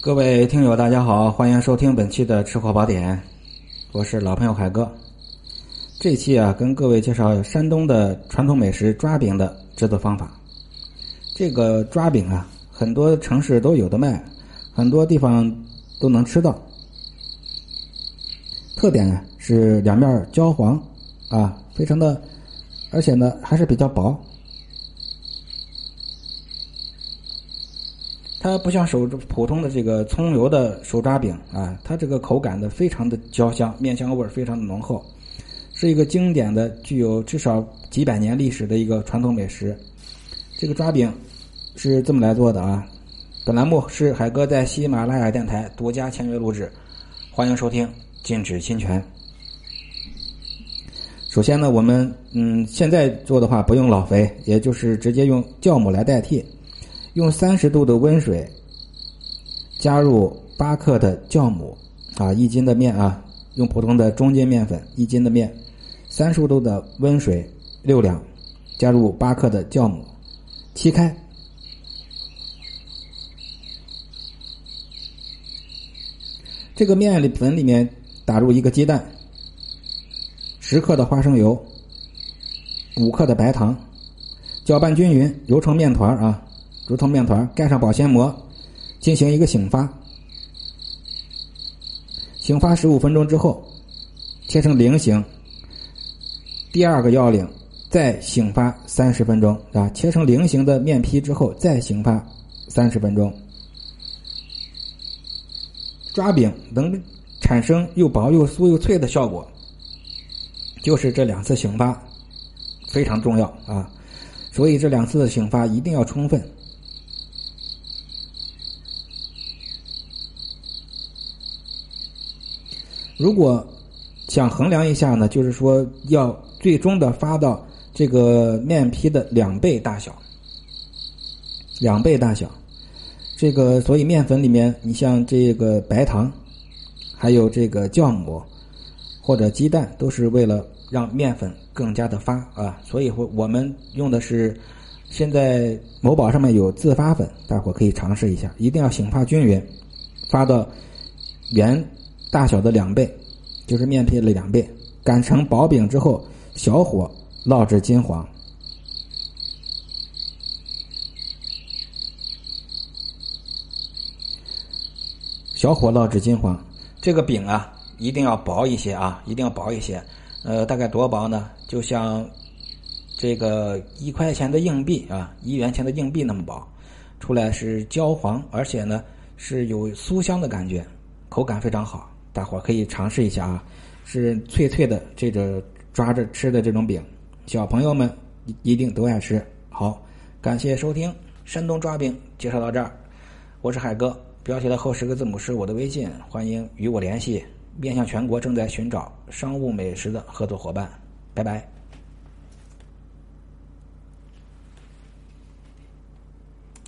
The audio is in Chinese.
各位听友，大家好，欢迎收听本期的吃货宝典，我是老朋友海哥。这期啊，跟各位介绍山东的传统美食抓饼的制作方法。这个抓饼啊，很多城市都有的卖，很多地方都能吃到。特点呢是两面焦黄啊，非常的，而且呢还是比较薄。它不像手普通的这个葱油的手抓饼啊，它这个口感的非常的焦香，面香味儿非常的浓厚，是一个经典的、具有至少几百年历史的一个传统美食。这个抓饼是这么来做的啊。本栏目是海哥在喜马拉雅电台独家签约录制，欢迎收听，禁止侵权。首先呢，我们嗯现在做的话不用老肥，也就是直接用酵母来代替。用三十度的温水，加入八克的酵母，啊，一斤的面啊，用普通的中筋面粉一斤的面，三十度的温水六两，加入八克的酵母，沏开，这个面里粉里面打入一个鸡蛋，十克的花生油，五克的白糖，搅拌均匀，揉成面团啊。揉成面团，盖上保鲜膜，进行一个醒发。醒发十五分钟之后，切成菱形。第二个要领，再醒发三十分钟啊！切成菱形的面皮之后，再醒发三十分钟。抓饼能产生又薄又酥又脆的效果，就是这两次醒发非常重要啊！所以这两次的醒发一定要充分。如果想衡量一下呢，就是说要最终的发到这个面皮的两倍大小，两倍大小。这个所以面粉里面，你像这个白糖，还有这个酵母或者鸡蛋，都是为了让面粉更加的发啊。所以我我们用的是现在某宝上面有自发粉，大伙可以尝试一下，一定要醒发均匀，发到圆。大小的两倍，就是面皮的两倍。擀成薄饼之后，小火烙至金黄。小火烙至金黄，这个饼啊，一定要薄一些啊，一定要薄一些。呃，大概多薄呢？就像这个一块钱的硬币啊，一元钱的硬币那么薄，出来是焦黄，而且呢是有酥香的感觉，口感非常好。大伙可以尝试一下啊，是脆脆的这个抓着吃的这种饼，小朋友们一定都爱吃。好，感谢收听山东抓饼介绍到这儿，我是海哥，标题的后十个字母是我的微信，欢迎与我联系。面向全国正在寻找商务美食的合作伙伴，拜拜。